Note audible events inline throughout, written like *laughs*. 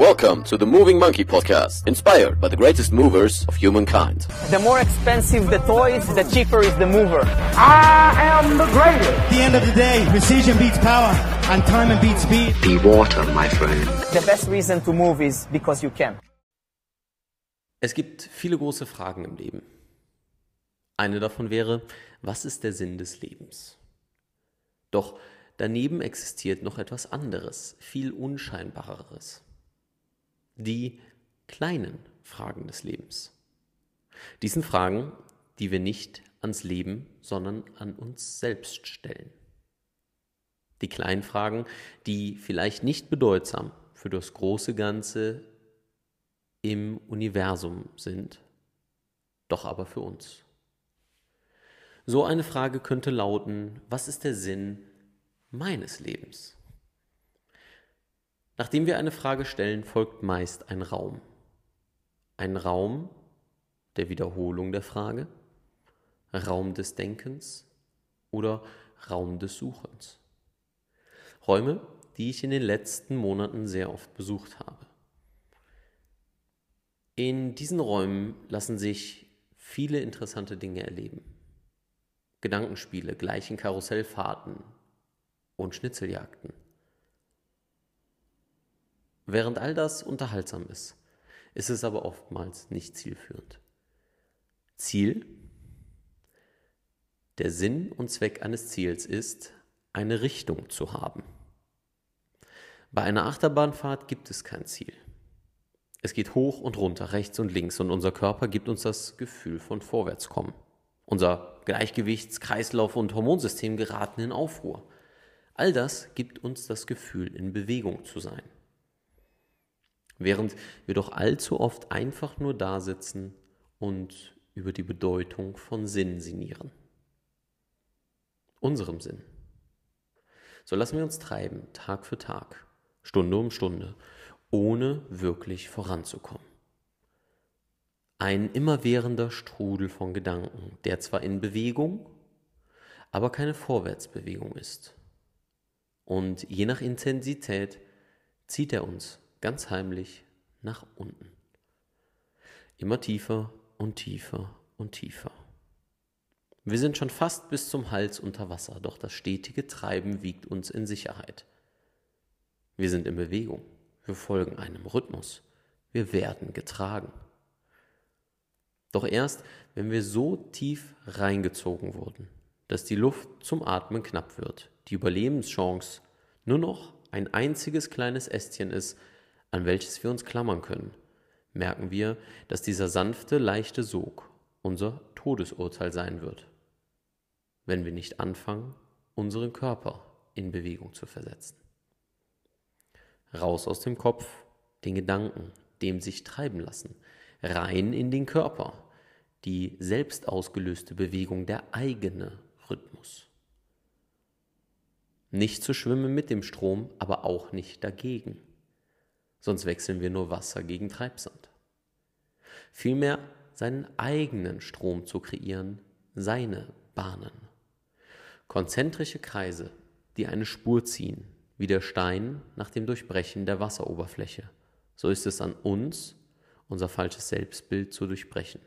Welcome to the Moving Monkey Podcast, inspired by the greatest movers of humankind. The more expensive the toys, the cheaper is the mover. I am the greatest. At the end of the day, precision beats power, and time beats speed. Be water, my friend. The best reason to move is because you can. Es gibt viele große Fragen im Leben. Eine davon wäre, was ist der Sinn des Lebens? Doch daneben existiert noch etwas anderes, viel unscheinbareres. Die kleinen Fragen des Lebens. Diesen Fragen, die wir nicht ans Leben, sondern an uns selbst stellen. Die kleinen Fragen, die vielleicht nicht bedeutsam für das große Ganze im Universum sind, doch aber für uns. So eine Frage könnte lauten, was ist der Sinn meines Lebens? Nachdem wir eine Frage stellen, folgt meist ein Raum. Ein Raum der Wiederholung der Frage, Raum des Denkens oder Raum des Suchens. Räume, die ich in den letzten Monaten sehr oft besucht habe. In diesen Räumen lassen sich viele interessante Dinge erleben. Gedankenspiele, gleichen Karussellfahrten und Schnitzeljagden. Während all das unterhaltsam ist, ist es aber oftmals nicht zielführend. Ziel? Der Sinn und Zweck eines Ziels ist, eine Richtung zu haben. Bei einer Achterbahnfahrt gibt es kein Ziel. Es geht hoch und runter, rechts und links und unser Körper gibt uns das Gefühl von Vorwärtskommen. Unser Gleichgewichts-, Kreislauf- und Hormonsystem geraten in Aufruhr. All das gibt uns das Gefühl, in Bewegung zu sein. Während wir doch allzu oft einfach nur da sitzen und über die Bedeutung von Sinn sinnieren. Unserem Sinn. So lassen wir uns treiben, Tag für Tag, Stunde um Stunde, ohne wirklich voranzukommen. Ein immerwährender Strudel von Gedanken, der zwar in Bewegung, aber keine Vorwärtsbewegung ist. Und je nach Intensität zieht er uns ganz heimlich nach unten. Immer tiefer und tiefer und tiefer. Wir sind schon fast bis zum Hals unter Wasser, doch das stetige Treiben wiegt uns in Sicherheit. Wir sind in Bewegung, wir folgen einem Rhythmus, wir werden getragen. Doch erst, wenn wir so tief reingezogen wurden, dass die Luft zum Atmen knapp wird, die Überlebenschance nur noch ein einziges kleines Ästchen ist, an welches wir uns klammern können, merken wir, dass dieser sanfte, leichte Sog unser Todesurteil sein wird, wenn wir nicht anfangen, unseren Körper in Bewegung zu versetzen. Raus aus dem Kopf, den Gedanken, dem sich treiben lassen, rein in den Körper, die selbst ausgelöste Bewegung, der eigene Rhythmus. Nicht zu schwimmen mit dem Strom, aber auch nicht dagegen. Sonst wechseln wir nur Wasser gegen Treibsand. Vielmehr seinen eigenen Strom zu kreieren, seine Bahnen. Konzentrische Kreise, die eine Spur ziehen, wie der Stein nach dem Durchbrechen der Wasseroberfläche. So ist es an uns, unser falsches Selbstbild zu durchbrechen.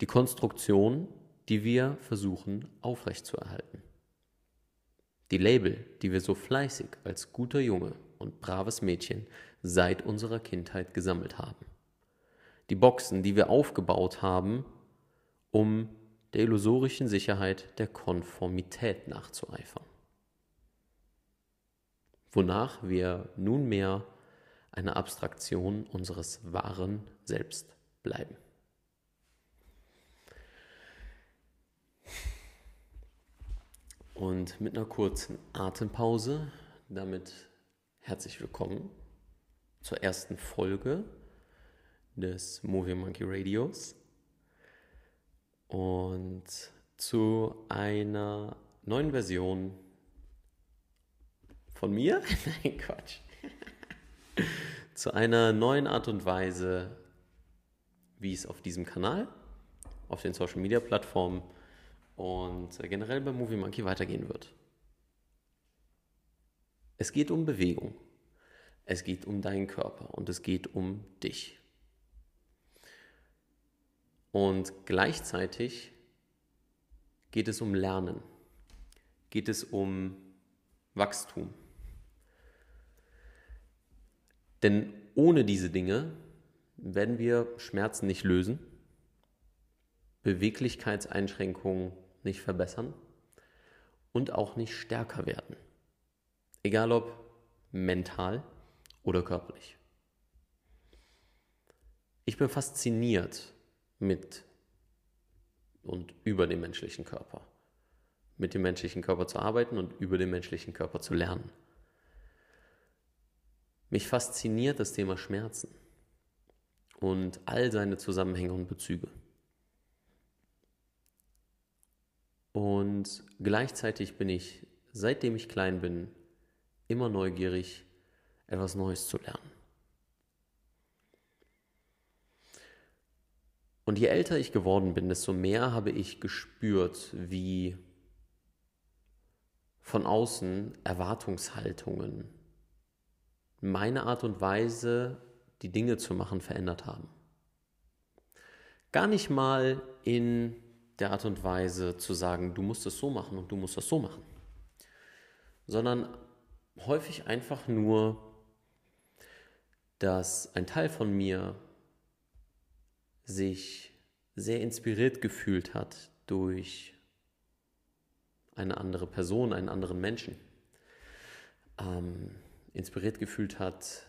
Die Konstruktion, die wir versuchen aufrechtzuerhalten. Die Label, die wir so fleißig als guter Junge und braves Mädchen seit unserer Kindheit gesammelt haben. Die Boxen, die wir aufgebaut haben, um der illusorischen Sicherheit der Konformität nachzueifern. Wonach wir nunmehr eine Abstraktion unseres wahren Selbst bleiben. Und mit einer kurzen Atempause, damit herzlich willkommen zur ersten Folge des Movie Monkey Radios und zu einer neuen Version von mir? *laughs* Nein, Quatsch. zu einer neuen Art und Weise, wie es auf diesem Kanal, auf den Social Media Plattformen und generell bei Movie Monkey weitergehen wird. Es geht um Bewegung. Es geht um deinen Körper und es geht um dich. Und gleichzeitig geht es um Lernen, geht es um Wachstum. Denn ohne diese Dinge werden wir Schmerzen nicht lösen, Beweglichkeitseinschränkungen nicht verbessern und auch nicht stärker werden. Egal ob mental oder körperlich. Ich bin fasziniert mit und über den menschlichen Körper. Mit dem menschlichen Körper zu arbeiten und über den menschlichen Körper zu lernen. Mich fasziniert das Thema Schmerzen und all seine Zusammenhänge und Bezüge. Und gleichzeitig bin ich, seitdem ich klein bin, immer neugierig, etwas Neues zu lernen. Und je älter ich geworden bin, desto mehr habe ich gespürt, wie von außen Erwartungshaltungen meine Art und Weise, die Dinge zu machen, verändert haben. Gar nicht mal in der Art und Weise zu sagen, du musst es so machen und du musst das so machen, sondern häufig einfach nur, dass ein Teil von mir sich sehr inspiriert gefühlt hat durch eine andere Person, einen anderen Menschen, ähm, inspiriert gefühlt hat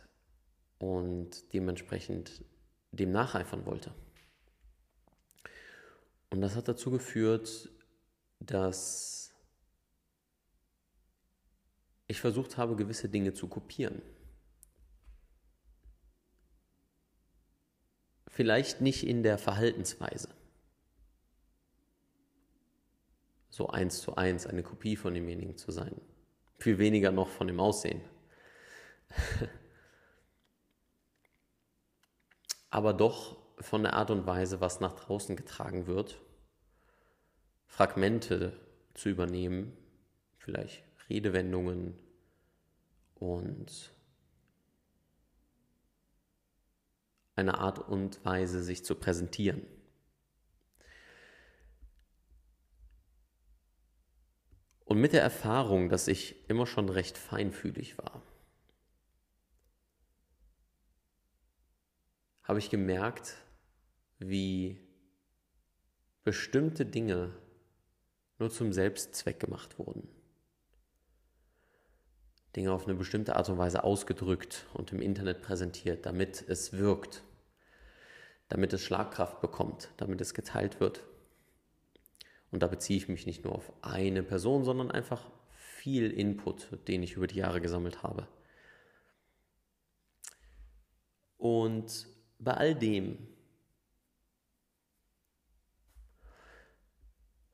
und dementsprechend dem nacheifern wollte. Und das hat dazu geführt, dass ich versucht habe, gewisse Dinge zu kopieren. Vielleicht nicht in der Verhaltensweise. So eins zu eins eine Kopie von demjenigen zu sein. Viel weniger noch von dem Aussehen. *laughs* Aber doch von der Art und Weise, was nach draußen getragen wird, Fragmente zu übernehmen, vielleicht Redewendungen und eine Art und Weise, sich zu präsentieren. Und mit der Erfahrung, dass ich immer schon recht feinfühlig war, habe ich gemerkt, wie bestimmte Dinge nur zum Selbstzweck gemacht wurden. Dinge auf eine bestimmte Art und Weise ausgedrückt und im Internet präsentiert, damit es wirkt, damit es Schlagkraft bekommt, damit es geteilt wird. Und da beziehe ich mich nicht nur auf eine Person, sondern einfach viel Input, den ich über die Jahre gesammelt habe. Und bei all dem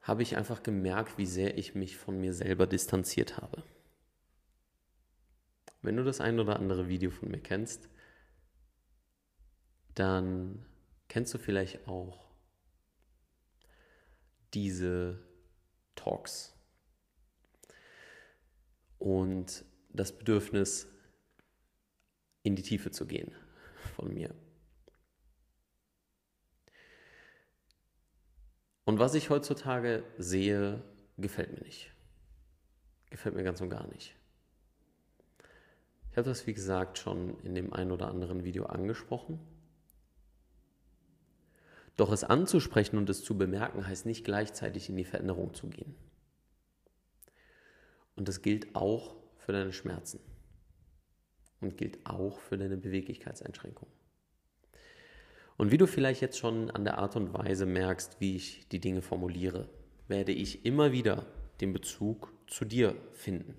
habe ich einfach gemerkt, wie sehr ich mich von mir selber distanziert habe. Wenn du das ein oder andere Video von mir kennst, dann kennst du vielleicht auch diese Talks und das Bedürfnis, in die Tiefe zu gehen von mir. Und was ich heutzutage sehe, gefällt mir nicht. Gefällt mir ganz und gar nicht. Ich habe das, wie gesagt, schon in dem ein oder anderen Video angesprochen. Doch es anzusprechen und es zu bemerken, heißt nicht gleichzeitig in die Veränderung zu gehen. Und das gilt auch für deine Schmerzen. Und gilt auch für deine Beweglichkeitseinschränkungen. Und wie du vielleicht jetzt schon an der Art und Weise merkst, wie ich die Dinge formuliere, werde ich immer wieder den Bezug zu dir finden.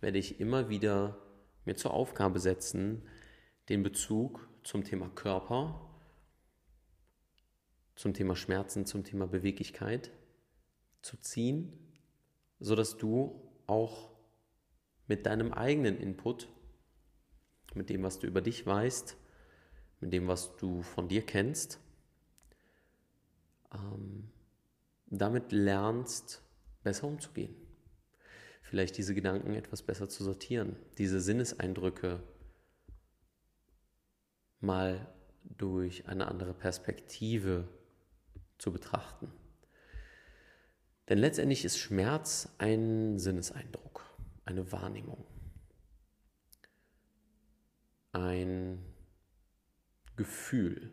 Werde ich immer wieder mir zur Aufgabe setzen, den Bezug zum Thema Körper, zum Thema Schmerzen, zum Thema Beweglichkeit zu ziehen, sodass du auch mit deinem eigenen Input, mit dem, was du über dich weißt, mit dem, was du von dir kennst, ähm, damit lernst, besser umzugehen. Vielleicht diese Gedanken etwas besser zu sortieren, diese Sinneseindrücke mal durch eine andere Perspektive zu betrachten. Denn letztendlich ist Schmerz ein Sinneseindruck, eine Wahrnehmung, ein Gefühl.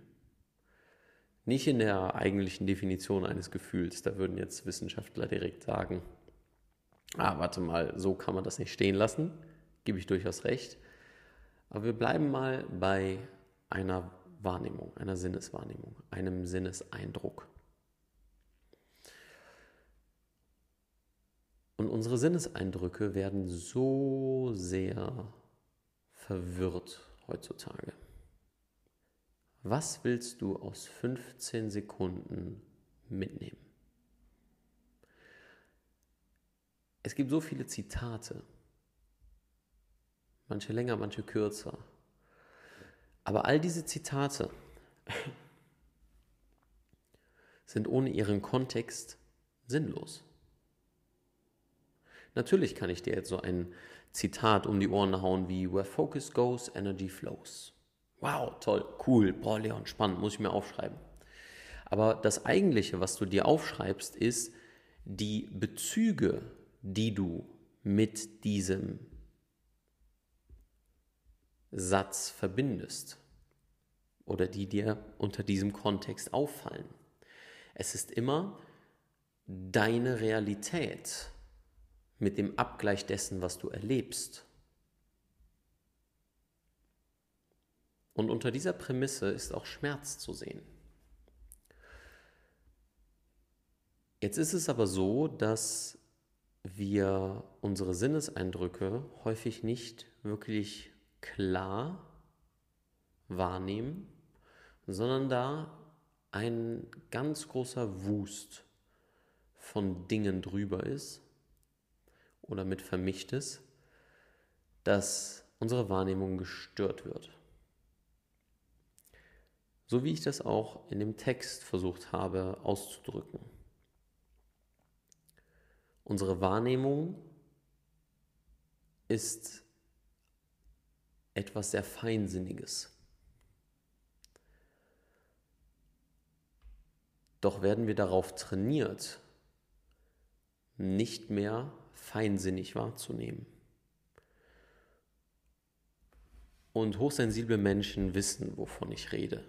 Nicht in der eigentlichen Definition eines Gefühls, da würden jetzt Wissenschaftler direkt sagen, ah, warte mal, so kann man das nicht stehen lassen, gebe ich durchaus recht. Aber wir bleiben mal bei einer Wahrnehmung, einer Sinneswahrnehmung, einem Sinneseindruck. Und unsere Sinneseindrücke werden so sehr verwirrt heutzutage. Was willst du aus 15 Sekunden mitnehmen? Es gibt so viele Zitate, manche länger, manche kürzer. Aber all diese Zitate sind ohne ihren Kontext sinnlos. Natürlich kann ich dir jetzt so ein Zitat um die Ohren hauen wie Where focus goes, energy flows. Wow, toll, cool, boah, Leon, spannend, muss ich mir aufschreiben. Aber das Eigentliche, was du dir aufschreibst, ist die Bezüge, die du mit diesem Satz verbindest oder die dir unter diesem Kontext auffallen. Es ist immer deine Realität mit dem Abgleich dessen, was du erlebst. Und unter dieser Prämisse ist auch Schmerz zu sehen. Jetzt ist es aber so, dass wir unsere Sinneseindrücke häufig nicht wirklich klar wahrnehmen, sondern da ein ganz großer Wust von Dingen drüber ist oder mit vermischt ist, dass unsere Wahrnehmung gestört wird. So wie ich das auch in dem Text versucht habe auszudrücken. Unsere Wahrnehmung ist etwas sehr Feinsinniges. Doch werden wir darauf trainiert, nicht mehr feinsinnig wahrzunehmen. Und hochsensible Menschen wissen, wovon ich rede.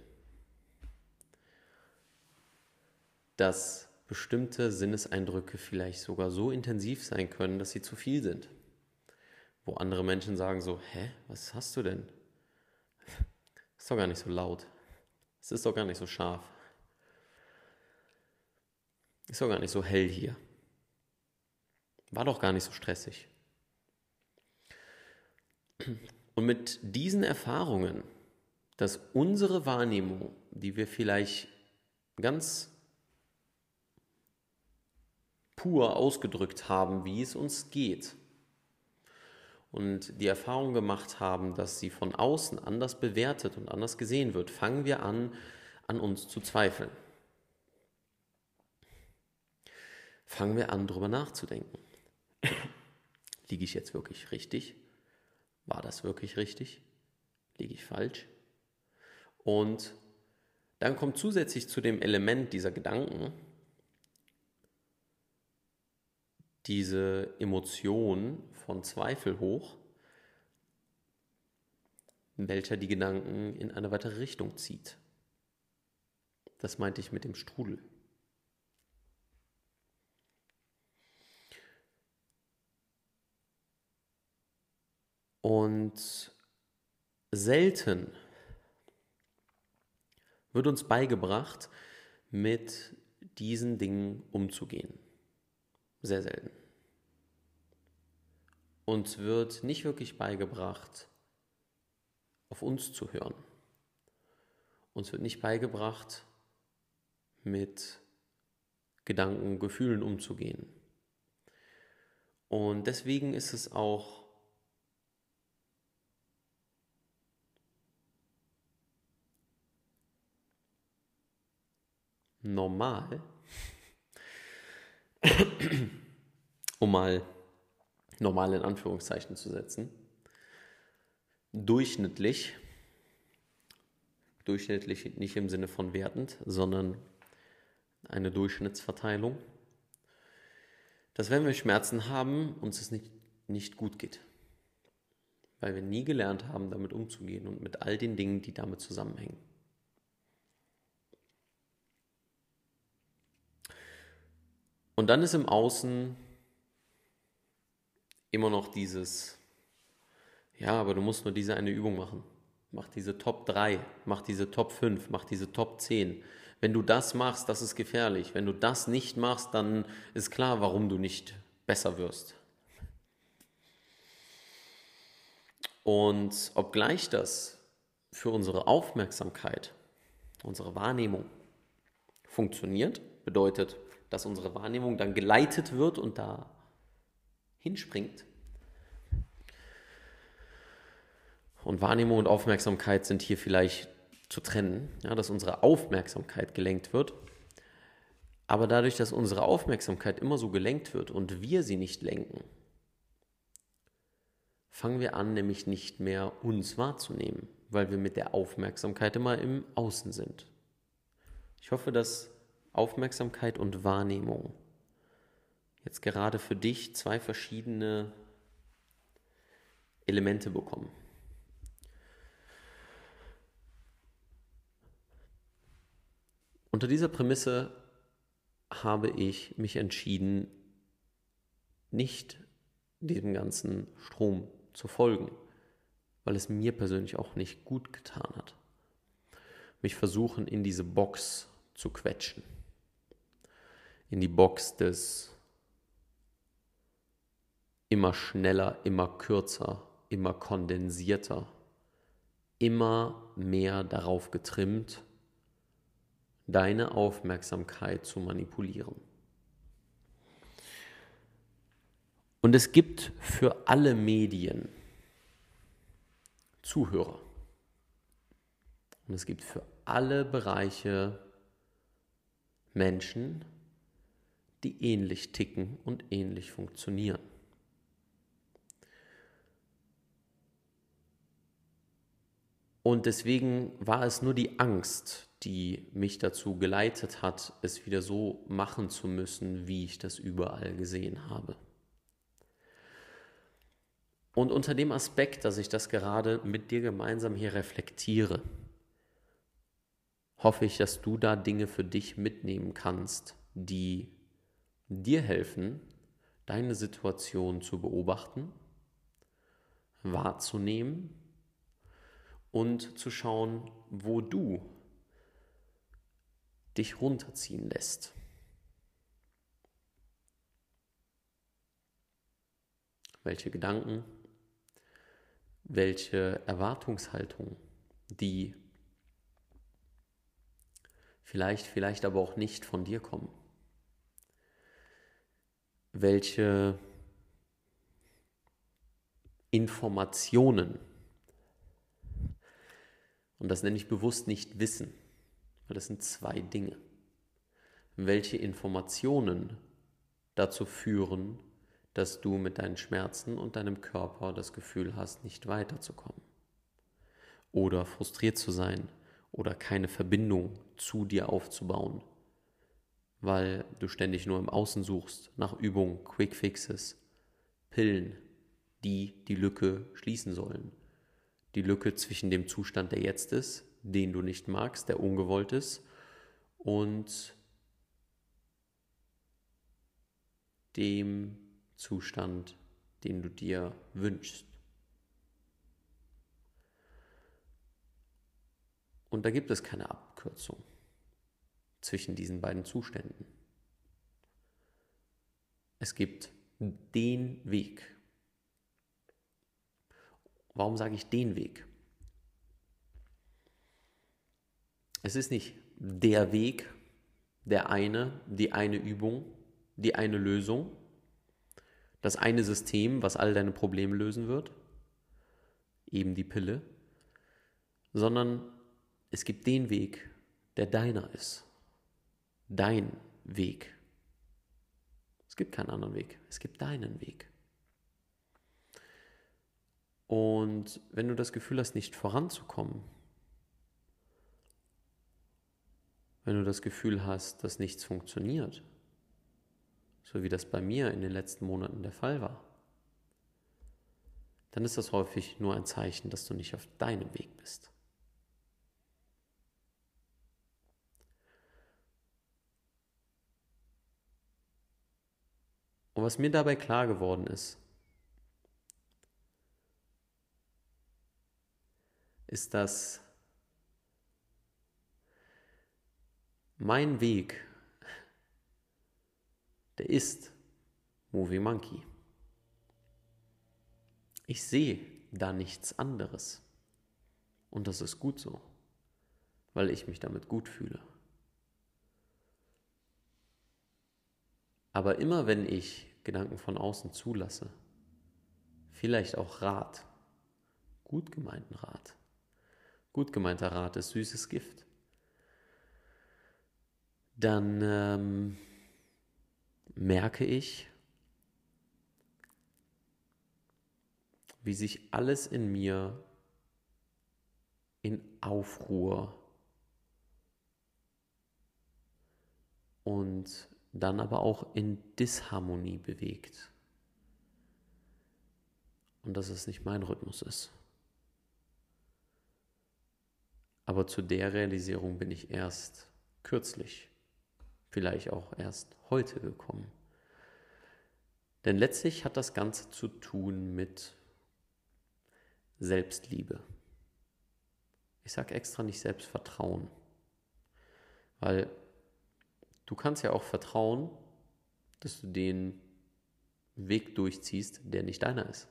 Dass bestimmte Sinneseindrücke vielleicht sogar so intensiv sein können, dass sie zu viel sind. Wo andere Menschen sagen so, hä, was hast du denn? *laughs* Ist doch gar nicht so laut. Es ist doch gar nicht so scharf. Ist doch gar nicht so hell hier. War doch gar nicht so stressig. Und mit diesen Erfahrungen, dass unsere Wahrnehmung, die wir vielleicht ganz pur ausgedrückt haben, wie es uns geht, und die Erfahrung gemacht haben, dass sie von außen anders bewertet und anders gesehen wird, fangen wir an, an uns zu zweifeln. Fangen wir an, darüber nachzudenken. *coughs* Liege ich jetzt wirklich richtig? War das wirklich richtig? Liege ich falsch? Und dann kommt zusätzlich zu dem Element dieser Gedanken diese Emotion von Zweifel hoch, welcher die Gedanken in eine weitere Richtung zieht. Das meinte ich mit dem Strudel. Und selten wird uns beigebracht, mit diesen Dingen umzugehen. Sehr selten. Uns wird nicht wirklich beigebracht, auf uns zu hören. Uns wird nicht beigebracht, mit Gedanken, Gefühlen umzugehen. Und deswegen ist es auch normal, *coughs* um mal normal in Anführungszeichen zu setzen, durchschnittlich Durchschnittlich nicht im Sinne von wertend, sondern eine Durchschnittsverteilung. Dass wenn wir Schmerzen haben, uns es nicht, nicht gut geht. Weil wir nie gelernt haben, damit umzugehen und mit all den Dingen, die damit zusammenhängen. Und dann ist im Außen immer noch dieses, ja, aber du musst nur diese eine Übung machen. Mach diese Top 3, mach diese Top 5, mach diese Top 10. Wenn du das machst, das ist gefährlich. Wenn du das nicht machst, dann ist klar, warum du nicht besser wirst. Und obgleich das für unsere Aufmerksamkeit, unsere Wahrnehmung funktioniert, bedeutet, dass unsere Wahrnehmung dann geleitet wird und da hinspringt. Und Wahrnehmung und Aufmerksamkeit sind hier vielleicht zu trennen, ja, dass unsere Aufmerksamkeit gelenkt wird. Aber dadurch, dass unsere Aufmerksamkeit immer so gelenkt wird und wir sie nicht lenken, fangen wir an, nämlich nicht mehr uns wahrzunehmen, weil wir mit der Aufmerksamkeit immer im Außen sind. Ich hoffe, dass Aufmerksamkeit und Wahrnehmung jetzt gerade für dich zwei verschiedene Elemente bekommen. Unter dieser Prämisse habe ich mich entschieden, nicht diesem ganzen Strom zu folgen, weil es mir persönlich auch nicht gut getan hat. Mich versuchen in diese Box zu quetschen in die Box des immer schneller, immer kürzer, immer kondensierter, immer mehr darauf getrimmt, deine Aufmerksamkeit zu manipulieren. Und es gibt für alle Medien Zuhörer. Und es gibt für alle Bereiche Menschen, die ähnlich ticken und ähnlich funktionieren. Und deswegen war es nur die Angst, die mich dazu geleitet hat, es wieder so machen zu müssen, wie ich das überall gesehen habe. Und unter dem Aspekt, dass ich das gerade mit dir gemeinsam hier reflektiere, hoffe ich, dass du da Dinge für dich mitnehmen kannst, die dir helfen, deine Situation zu beobachten, wahrzunehmen und zu schauen, wo du dich runterziehen lässt. Welche Gedanken, welche Erwartungshaltung, die vielleicht, vielleicht aber auch nicht von dir kommen welche Informationen, und das nenne ich bewusst nicht Wissen, weil das sind zwei Dinge, welche Informationen dazu führen, dass du mit deinen Schmerzen und deinem Körper das Gefühl hast, nicht weiterzukommen oder frustriert zu sein oder keine Verbindung zu dir aufzubauen weil du ständig nur im Außen suchst nach Übungen, Quick Fixes, Pillen, die die Lücke schließen sollen. Die Lücke zwischen dem Zustand, der jetzt ist, den du nicht magst, der ungewollt ist, und dem Zustand, den du dir wünschst. Und da gibt es keine Abkürzung zwischen diesen beiden Zuständen. Es gibt den Weg. Warum sage ich den Weg? Es ist nicht der Weg, der eine, die eine Übung, die eine Lösung, das eine System, was all deine Probleme lösen wird, eben die Pille, sondern es gibt den Weg, der deiner ist dein Weg. Es gibt keinen anderen Weg, es gibt deinen Weg. Und wenn du das Gefühl hast, nicht voranzukommen, wenn du das Gefühl hast, dass nichts funktioniert, so wie das bei mir in den letzten Monaten der Fall war, dann ist das häufig nur ein Zeichen, dass du nicht auf deinem Weg bist. Und was mir dabei klar geworden ist, ist, dass mein Weg, der ist Movie Monkey. Ich sehe da nichts anderes. Und das ist gut so, weil ich mich damit gut fühle. Aber immer wenn ich Gedanken von außen zulasse, vielleicht auch Rat, gut gemeinten Rat, gut gemeinter Rat ist süßes Gift, dann ähm, merke ich, wie sich alles in mir in Aufruhr und dann aber auch in Disharmonie bewegt. Und dass es nicht mein Rhythmus ist. Aber zu der Realisierung bin ich erst kürzlich, vielleicht auch erst heute gekommen. Denn letztlich hat das Ganze zu tun mit Selbstliebe. Ich sage extra nicht Selbstvertrauen, weil Du kannst ja auch vertrauen, dass du den Weg durchziehst, der nicht deiner ist.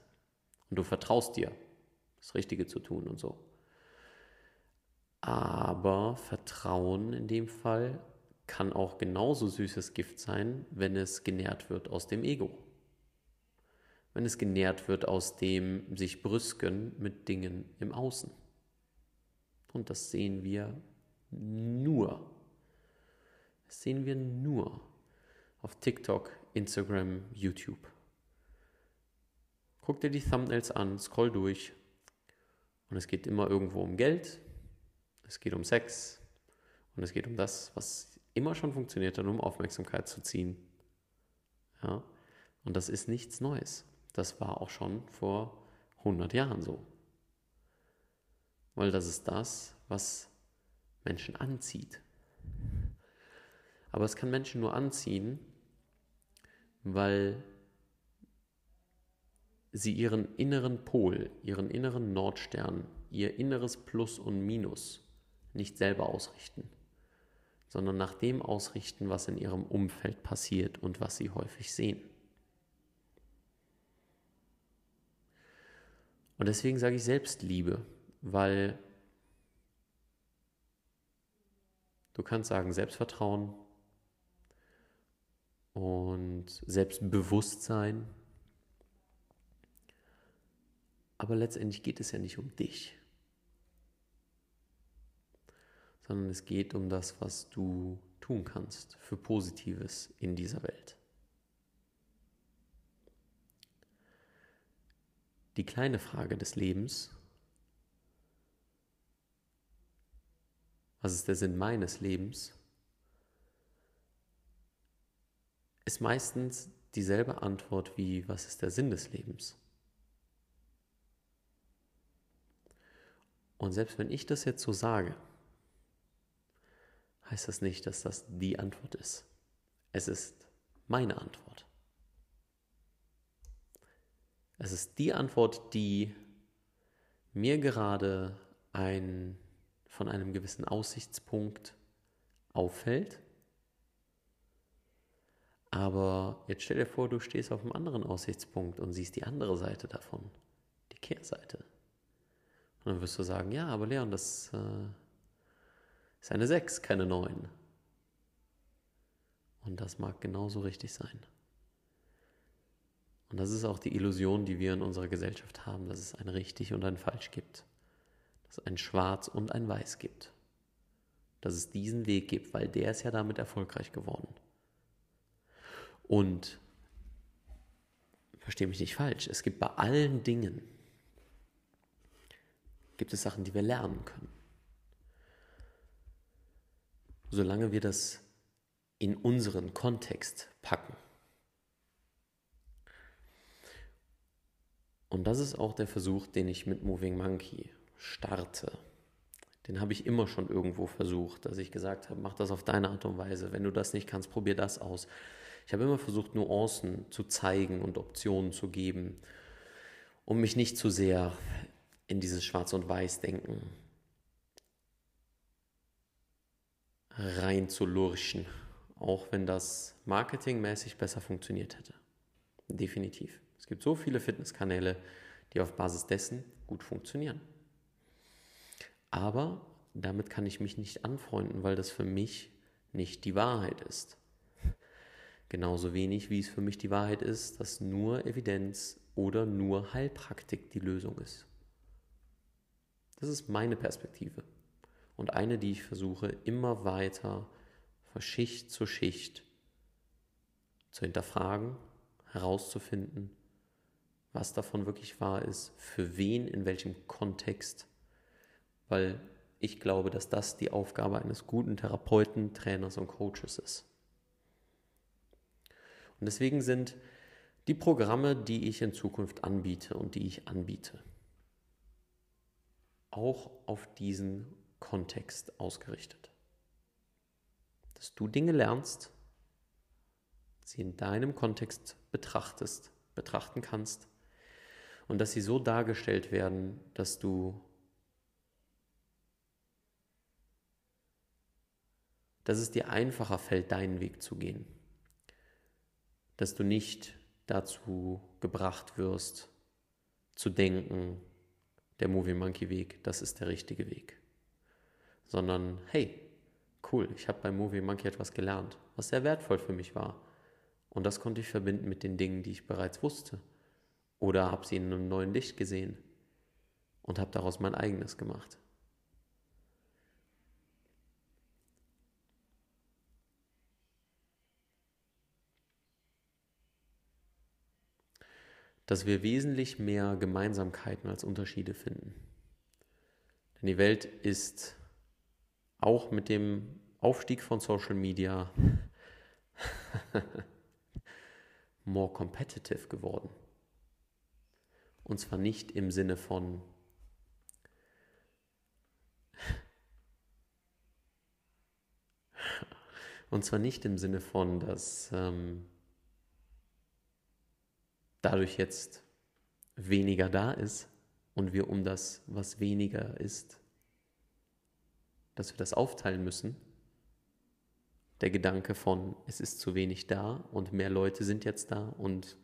Und du vertraust dir, das Richtige zu tun und so. Aber Vertrauen in dem Fall kann auch genauso süßes Gift sein, wenn es genährt wird aus dem Ego. Wenn es genährt wird aus dem sich brüsken mit Dingen im Außen. Und das sehen wir nur sehen wir nur auf TikTok, Instagram, YouTube. Guck dir die Thumbnails an, scroll durch und es geht immer irgendwo um Geld, es geht um Sex und es geht um das, was immer schon funktioniert hat, um Aufmerksamkeit zu ziehen. Ja? Und das ist nichts Neues. Das war auch schon vor 100 Jahren so. Weil das ist das, was Menschen anzieht. Aber es kann Menschen nur anziehen, weil sie ihren inneren Pol, ihren inneren Nordstern, ihr inneres Plus und Minus nicht selber ausrichten, sondern nach dem ausrichten, was in ihrem Umfeld passiert und was sie häufig sehen. Und deswegen sage ich Selbstliebe, weil du kannst sagen Selbstvertrauen, und Selbstbewusstsein. Aber letztendlich geht es ja nicht um dich, sondern es geht um das, was du tun kannst für Positives in dieser Welt. Die kleine Frage des Lebens, was ist der Sinn meines Lebens? Ist meistens dieselbe Antwort wie, was ist der Sinn des Lebens? Und selbst wenn ich das jetzt so sage, heißt das nicht, dass das die Antwort ist. Es ist meine Antwort. Es ist die Antwort, die mir gerade ein, von einem gewissen Aussichtspunkt auffällt aber jetzt stell dir vor, du stehst auf einem anderen Aussichtspunkt und siehst die andere Seite davon, die Kehrseite. Und dann wirst du sagen, ja, aber Leon, das äh, ist eine 6, keine 9. Und das mag genauso richtig sein. Und das ist auch die Illusion, die wir in unserer Gesellschaft haben, dass es ein richtig und ein falsch gibt. Dass es ein schwarz und ein weiß gibt. Dass es diesen Weg gibt, weil der ist ja damit erfolgreich geworden. Und verstehe mich nicht falsch, es gibt bei allen Dingen, gibt es Sachen, die wir lernen können. solange wir das in unseren Kontext packen. Und das ist auch der Versuch, den ich mit Moving Monkey starte. Den habe ich immer schon irgendwo versucht, dass ich gesagt habe, mach das auf deine Art und Weise. Wenn du das nicht kannst, probier das aus. Ich habe immer versucht, Nuancen zu zeigen und Optionen zu geben, um mich nicht zu sehr in dieses Schwarz- und Weiß-Denken reinzulurchen, auch wenn das marketingmäßig besser funktioniert hätte. Definitiv. Es gibt so viele Fitnesskanäle, die auf Basis dessen gut funktionieren. Aber damit kann ich mich nicht anfreunden, weil das für mich nicht die Wahrheit ist. Genauso wenig wie es für mich die Wahrheit ist, dass nur Evidenz oder nur Heilpraktik die Lösung ist. Das ist meine Perspektive und eine, die ich versuche immer weiter von Schicht zu Schicht zu hinterfragen, herauszufinden, was davon wirklich wahr ist, für wen, in welchem Kontext, weil ich glaube, dass das die Aufgabe eines guten Therapeuten, Trainers und Coaches ist. Und deswegen sind die Programme, die ich in Zukunft anbiete und die ich anbiete, auch auf diesen Kontext ausgerichtet. Dass du Dinge lernst, sie in deinem Kontext betrachtest, betrachten kannst und dass sie so dargestellt werden, dass du dass es dir einfacher fällt, deinen Weg zu gehen. Dass du nicht dazu gebracht wirst, zu denken, der Movie Monkey Weg, das ist der richtige Weg sondern hey, cool, ich habe beim Movie Monkey etwas gelernt, was sehr wertvoll für mich war. Und das konnte ich verbinden mit den Dingen, die ich bereits wusste. Oder habe sie in einem neuen Licht gesehen und habe daraus mein eigenes gemacht. Dass wir wesentlich mehr Gemeinsamkeiten als Unterschiede finden. Denn die Welt ist auch mit dem Aufstieg von Social Media *laughs* more competitive geworden. Und zwar nicht im Sinne von *laughs* und zwar nicht im Sinne von, dass ähm, dadurch jetzt weniger da ist und wir um das, was weniger ist, dass wir das aufteilen müssen. Der Gedanke von, es ist zu wenig da und mehr Leute sind jetzt da und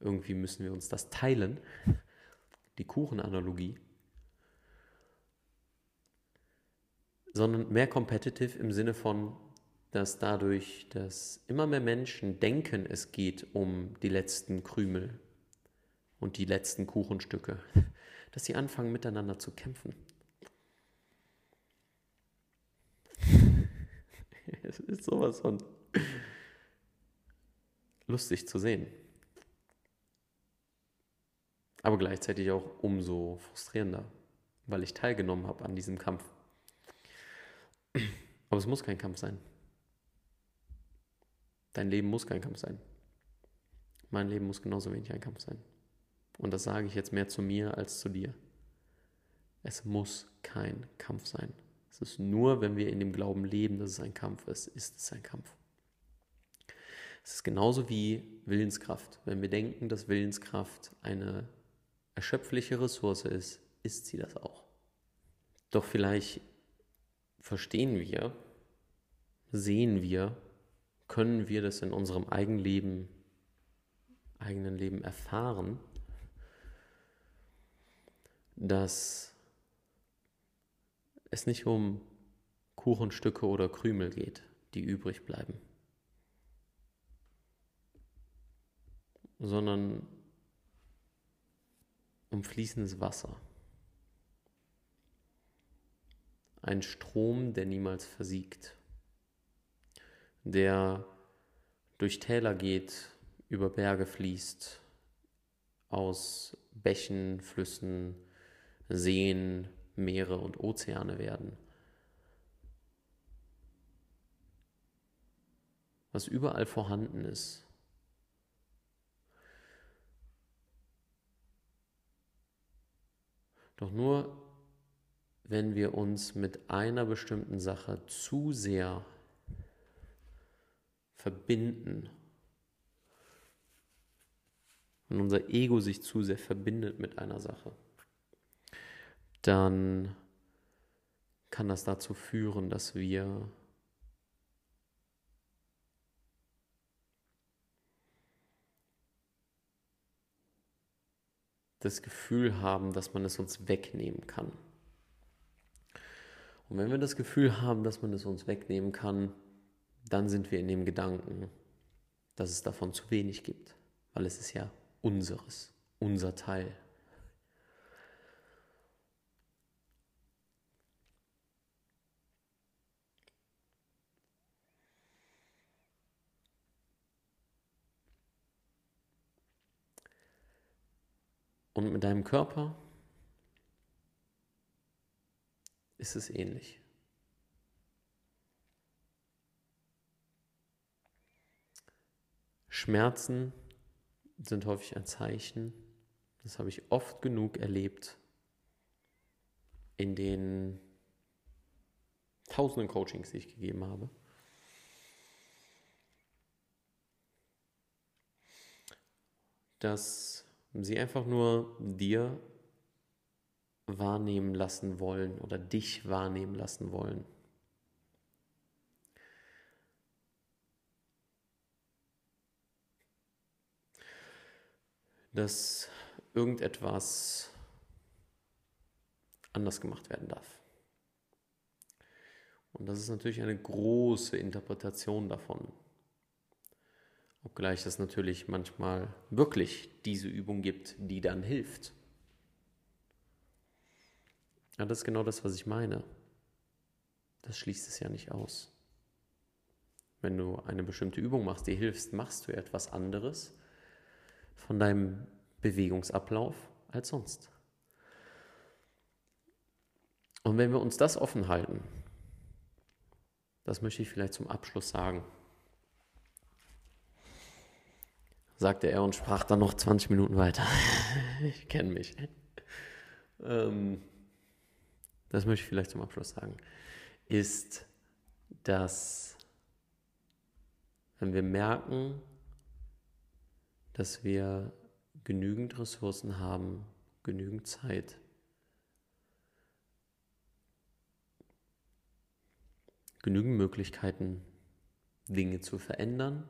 irgendwie müssen wir uns das teilen. *laughs* Die Kuchenanalogie. Sondern mehr competitive im Sinne von, dass dadurch, dass immer mehr Menschen denken, es geht um die letzten Krümel und die letzten Kuchenstücke, *laughs* dass sie anfangen miteinander zu kämpfen. *laughs* Es ist sowas von lustig zu sehen. Aber gleichzeitig auch umso frustrierender, weil ich teilgenommen habe an diesem Kampf. *clears throat* Aber es muss kein Kampf sein. Dein Leben muss kein Kampf sein. Mein Leben muss genauso wenig ein Kampf sein. Und das sage ich jetzt mehr zu mir als zu dir. Es muss kein Kampf sein. Es ist nur, wenn wir in dem Glauben leben, dass es ein Kampf ist, ist es ein Kampf. Es ist genauso wie Willenskraft. Wenn wir denken, dass Willenskraft eine erschöpfliche Ressource ist, ist sie das auch. Doch vielleicht verstehen wir, sehen wir, können wir das in unserem eigenen Leben, eigenen Leben erfahren, dass es nicht um Kuchenstücke oder Krümel geht, die übrig bleiben, sondern um fließendes Wasser. Ein Strom, der niemals versiegt, der durch Täler geht, über Berge fließt, aus Bächen, Flüssen, Seen, Meere und Ozeane werden. was überall vorhanden ist. Doch nur wenn wir uns mit einer bestimmten Sache zu sehr verbinden, wenn unser Ego sich zu sehr verbindet mit einer Sache, dann kann das dazu führen, dass wir das Gefühl haben, dass man es uns wegnehmen kann. Und wenn wir das Gefühl haben, dass man es uns wegnehmen kann, dann sind wir in dem Gedanken, dass es davon zu wenig gibt, weil es ist ja unseres, unser Teil. Und mit deinem Körper ist es ähnlich. Schmerzen sind häufig ein Zeichen, das habe ich oft genug erlebt in den tausenden Coachings, die ich gegeben habe. Dass sie einfach nur dir wahrnehmen lassen wollen oder dich wahrnehmen lassen wollen. Dass irgendetwas anders gemacht werden darf. Und das ist natürlich eine große Interpretation davon. Obgleich es natürlich manchmal wirklich diese Übung gibt, die dann hilft. Ja, das ist genau das, was ich meine. Das schließt es ja nicht aus. Wenn du eine bestimmte Übung machst, die hilfst, machst du etwas anderes von deinem Bewegungsablauf als sonst. Und wenn wir uns das offen halten, das möchte ich vielleicht zum Abschluss sagen, sagte er und sprach dann noch 20 Minuten weiter. *laughs* ich kenne mich. Ähm, das möchte ich vielleicht zum Abschluss sagen, ist, dass wenn wir merken, dass wir genügend Ressourcen haben, genügend Zeit, genügend Möglichkeiten, Dinge zu verändern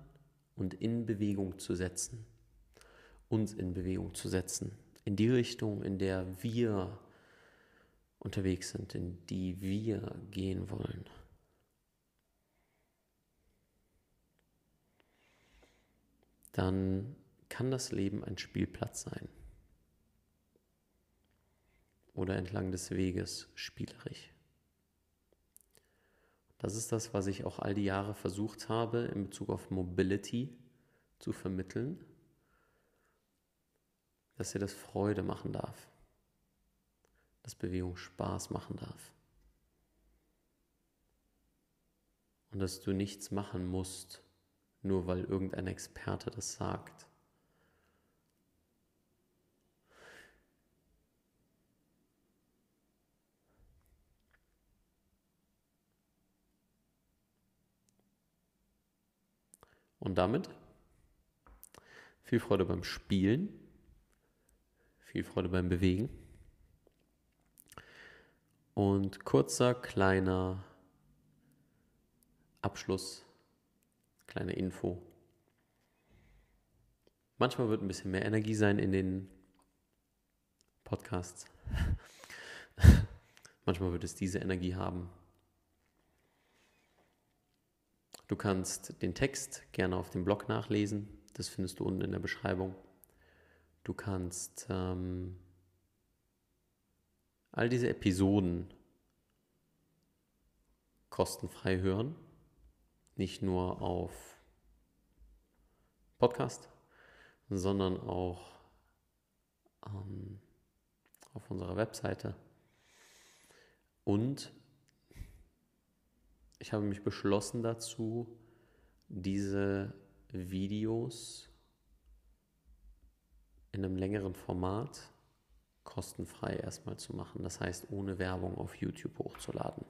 und in Bewegung zu setzen, uns in Bewegung zu setzen, in die Richtung, in der wir unterwegs sind, in die wir gehen wollen. Dann kann das Leben ein Spielplatz sein. Oder entlang des Weges spielerisch. Das ist das, was ich auch all die Jahre versucht habe in Bezug auf Mobility zu vermitteln, dass ihr das Freude machen darf dass Bewegung Spaß machen darf. Und dass du nichts machen musst, nur weil irgendein Experte das sagt. Und damit viel Freude beim Spielen, viel Freude beim Bewegen. Und kurzer, kleiner Abschluss, kleine Info. Manchmal wird ein bisschen mehr Energie sein in den Podcasts. *laughs* Manchmal wird es diese Energie haben. Du kannst den Text gerne auf dem Blog nachlesen. Das findest du unten in der Beschreibung. Du kannst ähm, all diese Episoden kostenfrei hören. Nicht nur auf Podcast, sondern auch ähm, auf unserer Webseite. Und ich habe mich beschlossen dazu, diese Videos in einem längeren Format kostenfrei erstmal zu machen. Das heißt, ohne Werbung auf YouTube hochzuladen.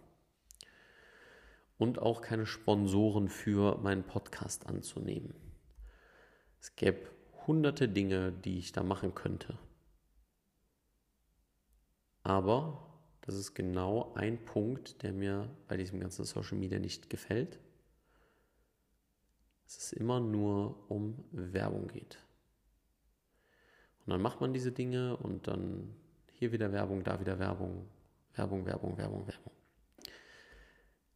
Und auch keine Sponsoren für meinen Podcast anzunehmen. Es gäbe hunderte Dinge, die ich da machen könnte. Aber das ist genau ein Punkt, der mir bei diesem ganzen Social Media nicht gefällt. Dass es immer nur um Werbung geht. Und dann macht man diese Dinge und dann hier wieder Werbung, da wieder Werbung, Werbung, Werbung, Werbung, Werbung.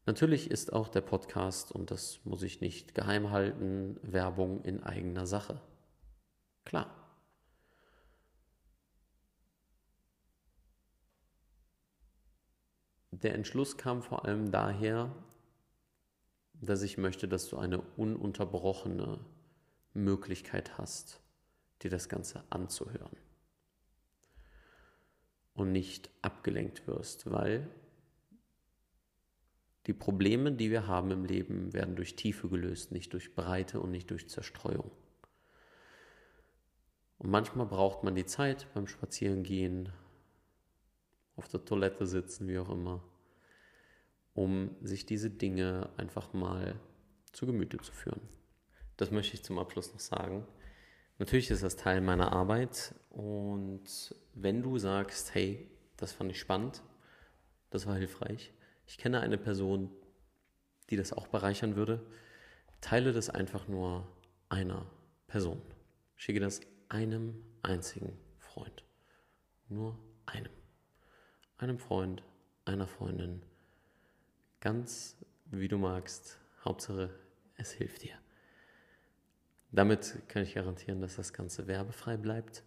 Natürlich ist auch der Podcast, und das muss ich nicht geheim halten, Werbung in eigener Sache. Klar. Der Entschluss kam vor allem daher, dass ich möchte, dass du eine ununterbrochene Möglichkeit hast, dir das Ganze anzuhören und nicht abgelenkt wirst, weil die Probleme, die wir haben im Leben, werden durch Tiefe gelöst, nicht durch Breite und nicht durch Zerstreuung. Und manchmal braucht man die Zeit beim Spazierengehen, auf der Toilette sitzen, wie auch immer, um sich diese Dinge einfach mal zu Gemüte zu führen. Das möchte ich zum Abschluss noch sagen. Natürlich ist das Teil meiner Arbeit und wenn du sagst, hey, das fand ich spannend, das war hilfreich, ich kenne eine Person, die das auch bereichern würde, teile das einfach nur einer Person. Schicke das einem einzigen Freund. Nur einem. Einem Freund, einer Freundin. Ganz wie du magst. Hauptsache, es hilft dir. Damit kann ich garantieren, dass das Ganze werbefrei bleibt.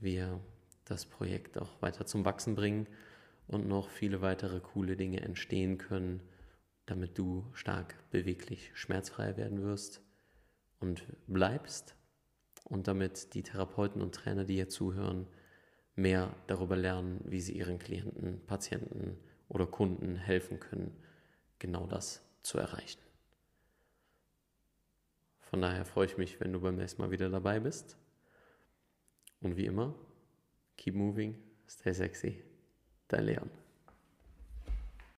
Wir das Projekt auch weiter zum Wachsen bringen und noch viele weitere coole Dinge entstehen können, damit du stark, beweglich, schmerzfrei werden wirst und bleibst und damit die Therapeuten und Trainer, die hier zuhören, mehr darüber lernen, wie sie ihren Klienten, Patienten oder Kunden helfen können, genau das zu erreichen. Von daher freue ich mich, wenn du beim nächsten Mal wieder dabei bist. Und wie immer, keep moving, stay sexy. Dein Leon.